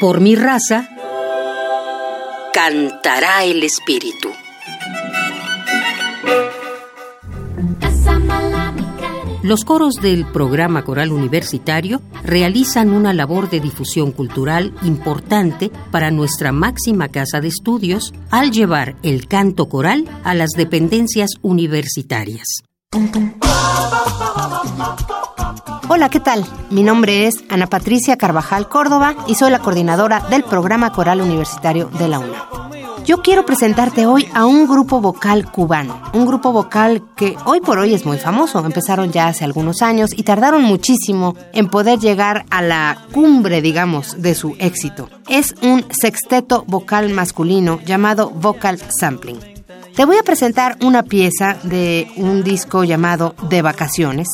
Por mi raza, cantará el espíritu. Los coros del programa coral universitario realizan una labor de difusión cultural importante para nuestra máxima casa de estudios al llevar el canto coral a las dependencias universitarias. Hola, ¿qué tal? Mi nombre es Ana Patricia Carvajal Córdoba y soy la coordinadora del programa coral universitario de la UNA. Yo quiero presentarte hoy a un grupo vocal cubano, un grupo vocal que hoy por hoy es muy famoso. Empezaron ya hace algunos años y tardaron muchísimo en poder llegar a la cumbre, digamos, de su éxito. Es un sexteto vocal masculino llamado Vocal Sampling. Te voy a presentar una pieza de un disco llamado De Vacaciones,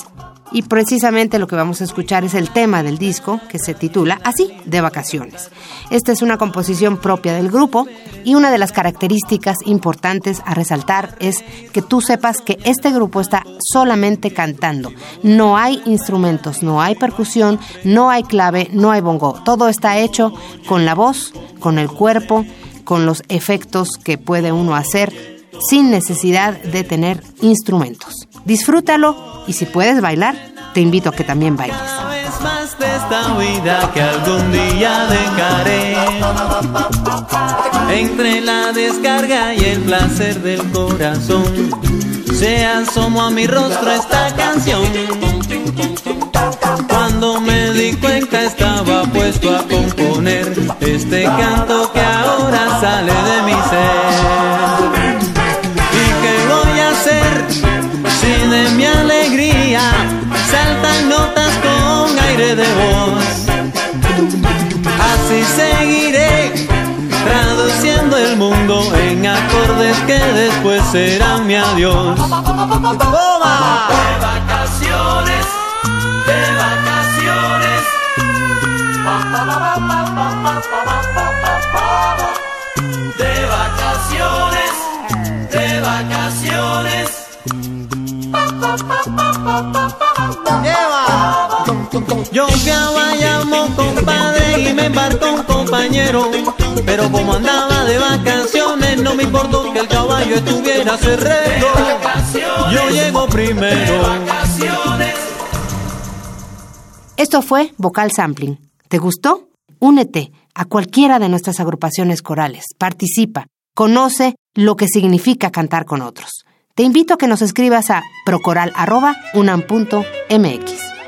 y precisamente lo que vamos a escuchar es el tema del disco que se titula así, de vacaciones. Esta es una composición propia del grupo y una de las características importantes a resaltar es que tú sepas que este grupo está solamente cantando. No hay instrumentos, no hay percusión, no hay clave, no hay bongo. Todo está hecho con la voz, con el cuerpo, con los efectos que puede uno hacer sin necesidad de tener instrumentos. Disfrútalo y si puedes bailar, te invito a que también bailes. Esta vida que algún día dejaré. Entre la descarga y el placer del corazón, se asomó a mi rostro esta canción. Cuando me di cuenta estaba puesto a componer este canto que de mi alegría saltan notas con aire de voz? Así seguiré traduciendo el mundo en acordes que después serán mi adiós. ¡Toma! De vacaciones, de vacaciones. Yo fui a Bayamo, compadre, y me embarcó un compañero. Pero como andaba de vacaciones, no me importó que el caballo estuviera cerrado. Yo llego primero. Esto fue Vocal Sampling. ¿Te gustó? Únete a cualquiera de nuestras agrupaciones corales. Participa. Conoce lo que significa cantar con otros. Te invito a que nos escribas a procoral.unam.mx.